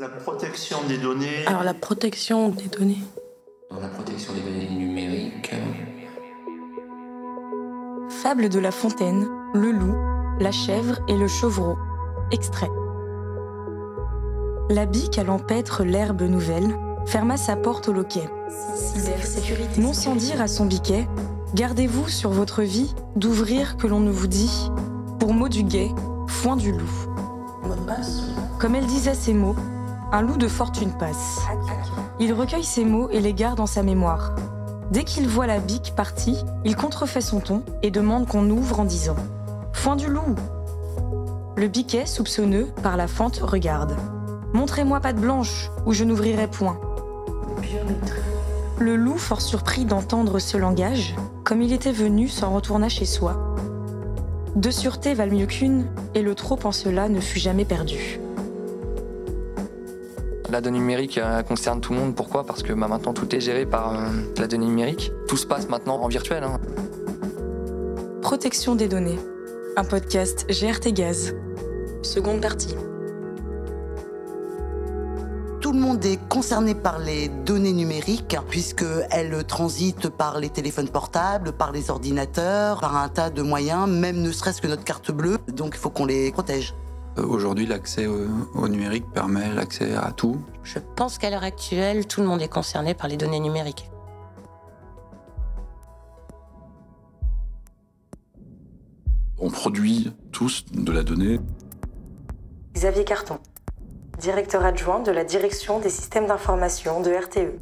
La protection des données. Alors la protection des données. Dans la protection des données numériques. Fable de La Fontaine, le loup, la chèvre et le chevreau. Extrait. La bique à l'empêtre l'herbe nouvelle ferma sa porte au loquet. Non sans dire à son biquet, gardez-vous sur votre vie d'ouvrir que l'on ne vous dit, pour mot du guet, foin du loup. Comme elle disait ces mots, un loup de fortune passe. Il recueille ces mots et les garde en sa mémoire. Dès qu'il voit la bique partie, il contrefait son ton et demande qu'on ouvre en disant Foin du loup Le biquet, soupçonneux, par la fente, regarde. Montrez-moi patte blanche, ou je n'ouvrirai point. Le loup, fort surpris d'entendre ce langage, comme il était venu, s'en retourna chez soi. Deux sûretés valent mieux qu'une, et le trop en cela ne fut jamais perdu. La donnée numérique euh, concerne tout le monde. Pourquoi? Parce que bah, maintenant tout est géré par euh, la donnée numérique. Tout se passe maintenant en virtuel. Hein. Protection des données. Un podcast GRT Gaz. Seconde partie. Tout le monde est concerné par les données numériques puisqu'elles transitent par les téléphones portables, par les ordinateurs, par un tas de moyens, même ne serait-ce que notre carte bleue. Donc il faut qu'on les protège. Euh, Aujourd'hui, l'accès au, au numérique permet l'accès à tout. Je pense qu'à l'heure actuelle, tout le monde est concerné par les données numériques. On produit tous de la donnée. Xavier Carton, directeur adjoint de la direction des systèmes d'information de. RTE.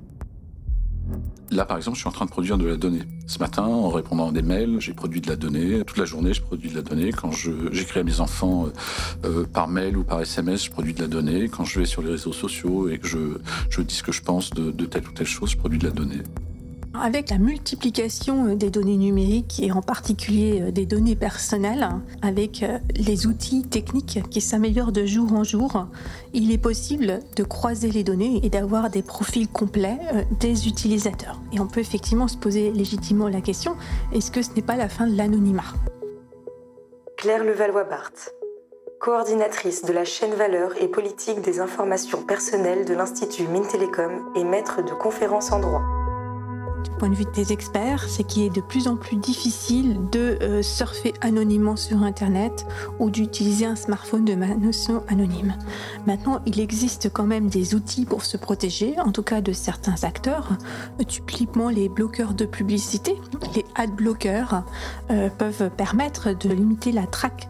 Là, par exemple, je suis en train de produire de la donnée. Ce matin, en répondant à des mails, j'ai produit de la donnée. Toute la journée, je produis de la donnée. Quand j'écris à mes enfants euh, euh, par mail ou par SMS, je produis de la donnée. Quand je vais sur les réseaux sociaux et que je, je dis ce que je pense de, de telle ou telle chose, je produis de la donnée. Avec la multiplication euh, des données numériques et en particulier euh, des données personnelles, avec euh, les outils techniques qui s'améliorent de jour en jour, il est possible de croiser les données et d'avoir des profils complets des utilisateurs. Et on peut effectivement se poser légitimement la question, est-ce que ce n'est pas la fin de l'anonymat? Claire Levallois-Barthes, coordinatrice de la chaîne valeurs et politique des informations personnelles de l'Institut Mintelecom et maître de conférences en droit. Du point de vue des experts, c'est qu'il est de plus en plus difficile de euh, surfer anonymement sur Internet ou d'utiliser un smartphone de notion anonyme. Maintenant, il existe quand même des outils pour se protéger, en tout cas de certains acteurs. Typiquement, les bloqueurs de publicité, les ad blockers, euh, peuvent permettre de limiter la traque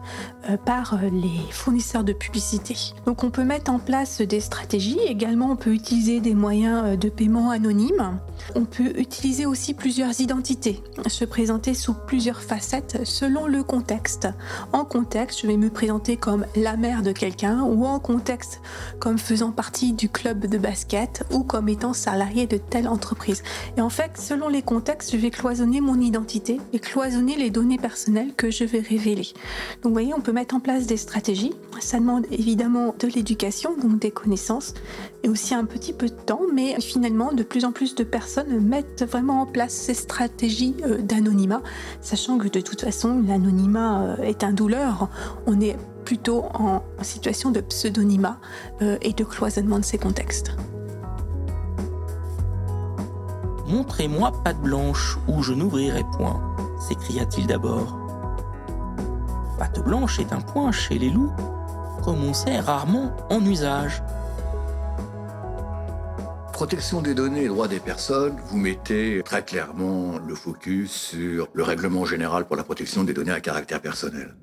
euh, par les fournisseurs de publicité. Donc on peut mettre en place des stratégies. Également, on peut utiliser des moyens de paiement anonymes. On peut utiliser aussi plusieurs identités, se présenter sous plusieurs facettes selon le contexte. En contexte, je vais me présenter comme la mère de quelqu'un ou en contexte comme faisant partie du club de basket ou comme étant salarié de telle entreprise. Et en fait, selon les contextes, je vais cloisonner mon identité et cloisonner les données personnelles que je vais révéler. Donc vous voyez, on peut mettre en place des stratégies. Ça demande évidemment de l'éducation, donc des connaissances, et aussi un petit peu de temps, mais finalement, de plus en plus de personnes mettent vraiment en place ces stratégies euh, d'anonymat, sachant que de toute façon, l'anonymat euh, est un douleur. On est plutôt en situation de pseudonymat euh, et de cloisonnement de ces contextes. Montrez-moi patte blanche ou je n'ouvrirai point, s'écria-t-il d'abord. Patte blanche est un point chez les loups, comme on sait rarement en usage. Protection des données et droits des personnes, vous mettez très clairement le focus sur le règlement général pour la protection des données à caractère personnel.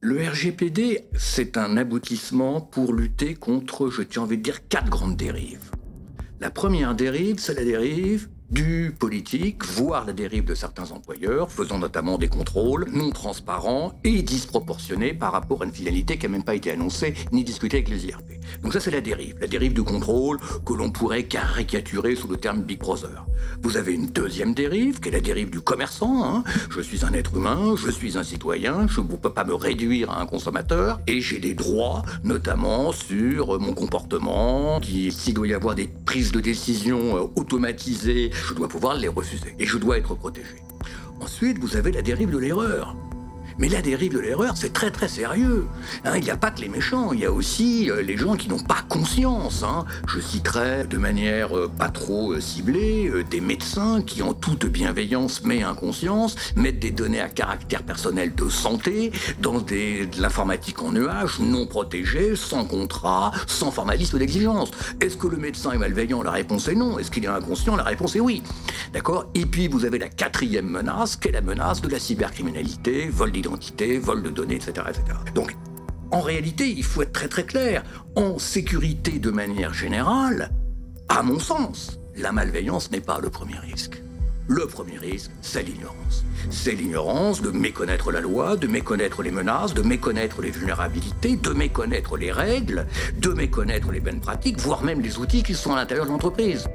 Le RGPD, c'est un aboutissement pour lutter contre, je tiens envie de dire, quatre grandes dérives. La première dérive, c'est la dérive du politique, voire la dérive de certains employeurs, faisant notamment des contrôles non transparents et disproportionnés par rapport à une finalité qui n'a même pas été annoncée ni discutée avec les IRP. Donc ça, c'est la dérive, la dérive du contrôle que l'on pourrait caricaturer sous le terme Big Brother. Vous avez une deuxième dérive, qui est la dérive du commerçant. hein. Je suis un être humain, je suis un citoyen, je ne peux pas me réduire à un consommateur, et j'ai des droits, notamment sur mon comportement, s'il doit y avoir des prises de décision euh, automatisées, je dois pouvoir les refuser, et je dois être protégé. Ensuite, vous avez la dérive de l'erreur. Mais la dérive de l'erreur, c'est très très sérieux. Hein. il n'y a pas que les méchants, il y a aussi euh, les gens qui n'ont pas conscience. Hein. Je citerai de manière euh, pas trop euh, ciblée des médecins qui, en toute bienveillance mais inconscience, mettent des données à caractère personnel de santé dans de l'informatique en nuage, non protégée, sans contrat, sans formalisme d'exigence. Est-ce que le médecin est malveillant? La réponse est non. Est-ce qu'il est inconscient? La réponse est oui. D'accord? Et puis vous avez la quatrième menace, qui est la menace de la cybercriminalité, vol d'identité, vol de données, etc., etc. Donc, en réalité, il faut être très très clair. En sécurité de manière générale, à mon sens, la malveillance n'est pas le premier risque. Le premier risque, c'est l'ignorance. C'est l'ignorance de méconnaître la loi, de méconnaître les menaces, de méconnaître les vulnérabilités, de méconnaître les règles, de méconnaître les bonnes pratiques, voire même les outils qui sont à l'intérieur de l'entreprise.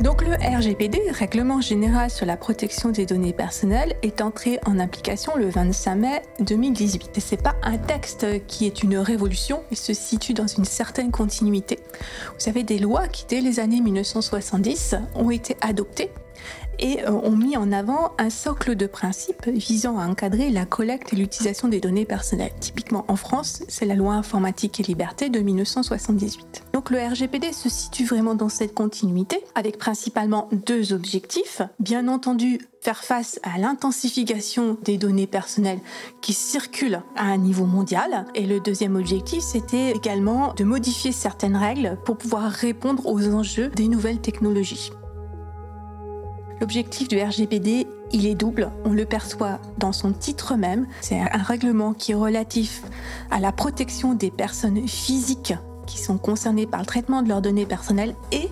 Donc le RGPD, Règlement général sur la protection des données personnelles, est entré en application le 25 mai 2018. Et c'est pas un texte qui est une révolution, il se situe dans une certaine continuité. Vous avez des lois qui, dès les années 1970, ont été adoptées et euh, ont mis en avant un socle de principes visant à encadrer la collecte et l'utilisation des données personnelles. Typiquement en France, c'est la loi informatique et liberté de 1978. Donc le RGPD se situe vraiment dans cette continuité avec principalement deux objectifs. Bien entendu, faire face à l'intensification des données personnelles qui circulent à un niveau mondial. Et le deuxième objectif, c'était également de modifier certaines règles pour pouvoir répondre aux enjeux des nouvelles technologies. L'objectif du RGPD, il est double. On le perçoit dans son titre même. C'est un règlement qui est relatif à la protection des personnes physiques qui sont concernées par le traitement de leurs données personnelles et,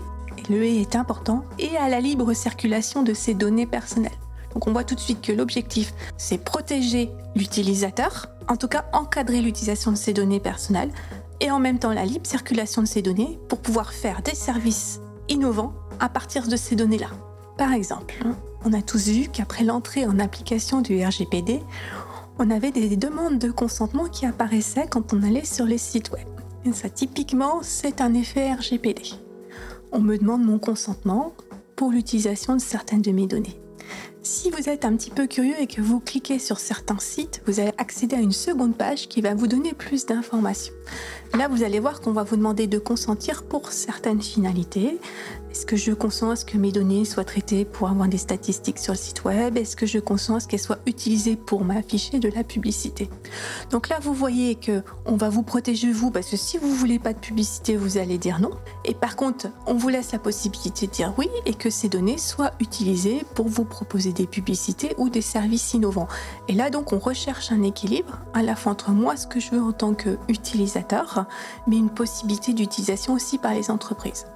le et est important, et à la libre circulation de ces données personnelles. Donc on voit tout de suite que l'objectif, c'est protéger l'utilisateur, en tout cas encadrer l'utilisation de ces données personnelles, et en même temps la libre circulation de ces données pour pouvoir faire des services innovants à partir de ces données-là. Par exemple, on a tous vu qu'après l'entrée en application du RGPD, on avait des demandes de consentement qui apparaissaient quand on allait sur les sites web. Et ça, typiquement, c'est un effet RGPD. On me demande mon consentement pour l'utilisation de certaines de mes données. Si vous êtes un petit peu curieux et que vous cliquez sur certains sites, vous allez accéder à une seconde page qui va vous donner plus d'informations. Là, vous allez voir qu'on va vous demander de consentir pour certaines finalités. Est-ce que je consens à ce que mes données soient traitées pour avoir des statistiques sur le site web? Est-ce que je consens à ce qu'elles soient utilisées pour m'afficher de la publicité? Donc là, vous voyez que on va vous protéger vous parce que si vous voulez pas de publicité, vous allez dire non. Et par contre, on vous laisse la possibilité de dire oui et que ces données soient utilisées pour vous proposer des publicités ou des services innovants. Et là, donc, on recherche un équilibre à la fois entre moi ce que je veux en tant qu'utilisateur, mais une possibilité d'utilisation aussi par les entreprises.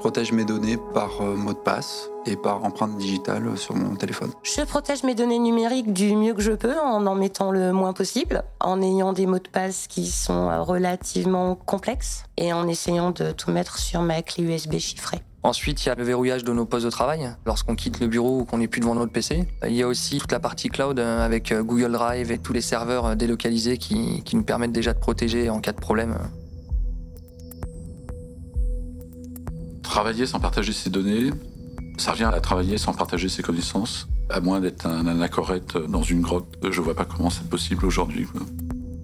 protège mes données par euh, mot de passe et par empreinte digitale sur mon téléphone. Je protège mes données numériques du mieux que je peux en en mettant le moins possible, en ayant des mots de passe qui sont euh, relativement complexes et en essayant de tout mettre sur ma clé USB chiffrée. Ensuite, il y a le verrouillage de nos postes de travail lorsqu'on quitte le bureau ou qu'on n'est plus devant notre PC. Il y a aussi toute la partie cloud euh, avec Google Drive et tous les serveurs délocalisés qui, nous permettent déjà de protéger en cas de problème Travailler sans partager ses données, ça revient à travailler sans partager ses connaissances. À moins d'être un anachorète dans une grotte, je vois pas comment c'est possible aujourd'hui.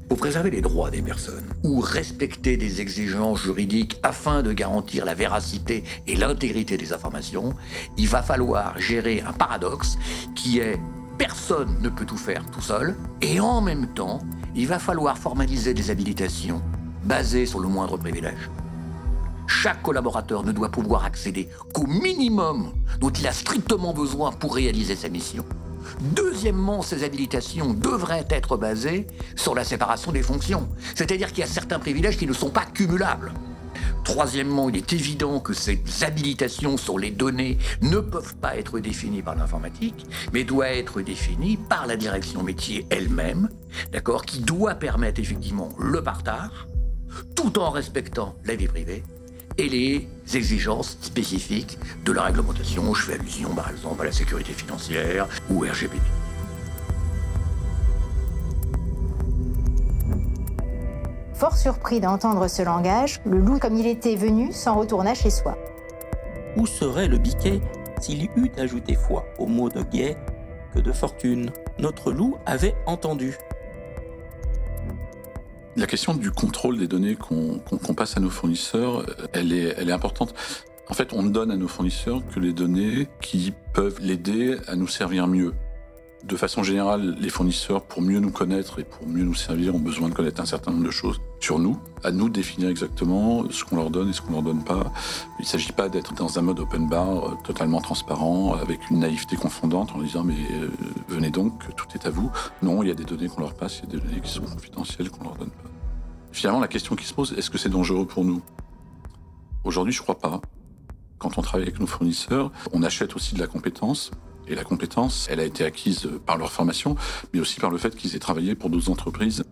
Pour préserver les droits des personnes ou respecter des exigences juridiques afin de garantir la véracité et l'intégrité des informations, il va falloir gérer un paradoxe qui est personne ne peut tout faire tout seul et en même temps, il va falloir formaliser des habilitations basées sur le moindre privilège. Chaque collaborateur ne doit pouvoir accéder qu'au minimum dont il a strictement besoin pour réaliser sa mission. Deuxièmement, ces habilitations devraient être basées sur la séparation des fonctions, c'est-à-dire qu'il y a certains privilèges qui ne sont pas cumulables. Troisièmement, il est évident que ces habilitations sur les données ne peuvent pas être définies par l'informatique, mais doivent être définies par la direction métier elle-même, d'accord, qui doit permettre effectivement le partage, tout en respectant la vie privée et les exigences spécifiques de la réglementation. Je fais allusion par exemple à la sécurité financière ou RGPD. Fort surpris d'entendre ce langage, le loup, comme il était venu, s'en retourna chez soi. Où serait le biquet s'il y eût ajouté foi au mot de guet que de fortune? Notre loup avait entendu. La question du contrôle des données qu'on passe à nos fournisseurs, elle est, elle est importante. En fait, on ne donne à nos fournisseurs que les données qui peuvent l'aider à nous servir mieux. De façon générale, les fournisseurs, pour mieux nous connaître et pour mieux nous servir, ont besoin de connaître un certain nombre de choses sur nous. À nous de définir exactement ce qu'on leur donne et ce qu'on leur donne pas. Il ne s'agit pas d'être dans un mode open bar euh, totalement transparent, avec une naïveté confondante en disant mais euh, venez donc, tout est à vous. Non, il y a des données qu'on leur passe, il y a des données qui sont confidentielles qu'on leur donne pas. Finalement, la question qui se pose, est-ce que c'est dangereux pour nous? Aujourd'hui, je crois pas. Quand on travaille avec nos fournisseurs, on achète aussi de la compétence. Et la compétence, elle a été acquise par leur formation, mais aussi par le fait qu'ils aient travaillé pour d'autres entreprises.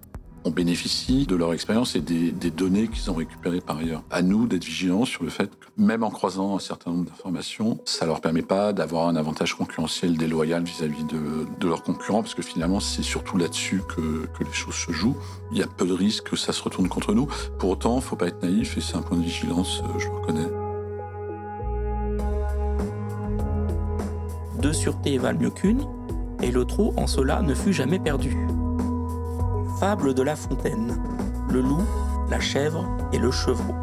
On bénéficie de leur expérience et des, données qu'ils ont récupérées par ailleurs. À nous d'être vigilants sur le fait que même en croisant un certain nombre d'informations, ça leur permet pas d'avoir un avantage concurrentiel déloyal vis-à-vis de, leurs concurrents, parce que finalement c'est surtout là-dessus que, que, les choses se jouent. Il y a peu de risques que ça se retourne contre nous. Pour autant, faut pas être naïf et c'est un point de vigilance, euh, je le reconnais. Deux sûretés valent mieux qu'une, et le trou en cela ne fut jamais perdu. Fable de La Fontaine. Le loup, la chèvre et le chevreau.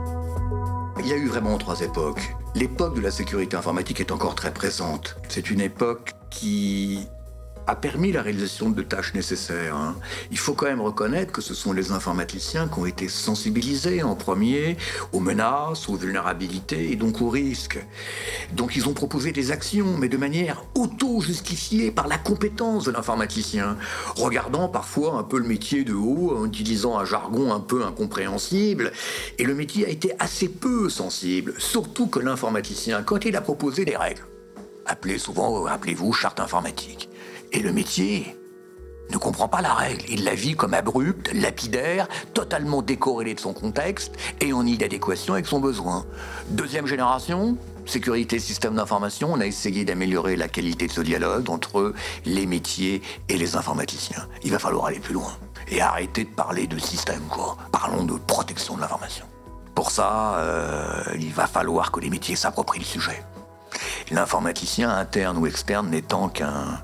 Il y a eu vraiment trois époques. L'époque de la sécurité informatique est encore très présente. C'est une époque qui a permis la réalisation de tâches nécessaires. Hein. Il faut quand même reconnaître que ce sont les informaticiens qui ont été sensibilisés en premier aux menaces, aux vulnérabilités et donc aux risques. Donc ils ont proposé des actions, mais de manière auto-justifiée par la compétence de l'informaticien, regardant parfois un peu le métier de haut, en utilisant un jargon un peu incompréhensible. Et le métier a été assez peu sensible, surtout que l'informaticien, quand il a proposé des règles, appelées souvent, rappelez-vous, charte informatique, et le métier ne comprend pas la règle. Il la vit comme abrupte, lapidaire, totalement décorrélée de son contexte et en inadéquation avec son besoin. Deuxième génération, sécurité système d'information, on a essayé d'améliorer la qualité de ce dialogue entre les métiers et les informaticiens. Il va falloir aller plus loin et arrêter de parler de système, quoi. Parlons de protection de l'information. Pour ça, euh, il va falloir que les métiers s'approprient le sujet. L'informaticien interne ou externe n'étant qu'un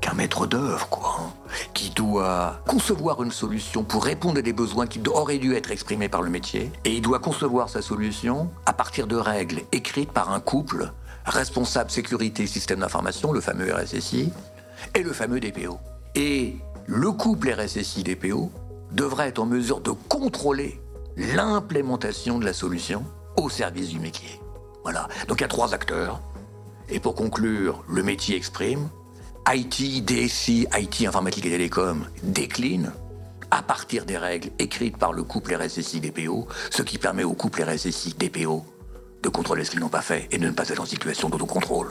qu'un maître d'œuvre, quoi, hein, qui doit concevoir une solution pour répondre à des besoins qui auraient dû être exprimés par le métier, et il doit concevoir sa solution à partir de règles écrites par un couple responsable sécurité système d'information, le fameux RSSI, et le fameux DPO. Et le couple RSSI-DPO devrait être en mesure de contrôler l'implémentation de la solution au service du métier. Voilà. Donc il y a trois acteurs. Et pour conclure, le métier exprime, IT, DSI, IT, informatique et télécom, décline à partir des règles écrites par le couple RSSI-DPO, ce qui permet au couple RSSI-DPO de contrôler ce qu'ils n'ont pas fait et de ne pas être en situation d'autocontrôle.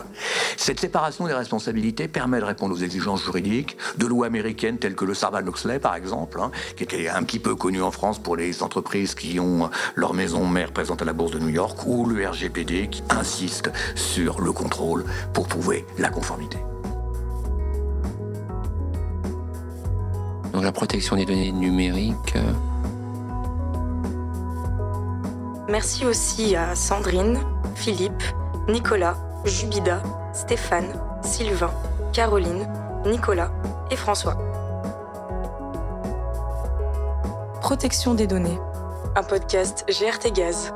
Cette séparation des responsabilités permet de répondre aux exigences juridiques de lois américaines telles que le Sarbanes-Oxley, par exemple, hein, qui était un petit peu connu en France pour les entreprises qui ont leur maison mère présente à la Bourse de New York, ou le RGPD qui insiste sur le contrôle pour prouver la conformité. Donc la protection des données numériques. Euh. Merci aussi à Sandrine, Philippe, Nicolas, Jubida, Stéphane, Sylvain, Caroline, Nicolas et François. Protection des données. Un podcast GRT Gaz.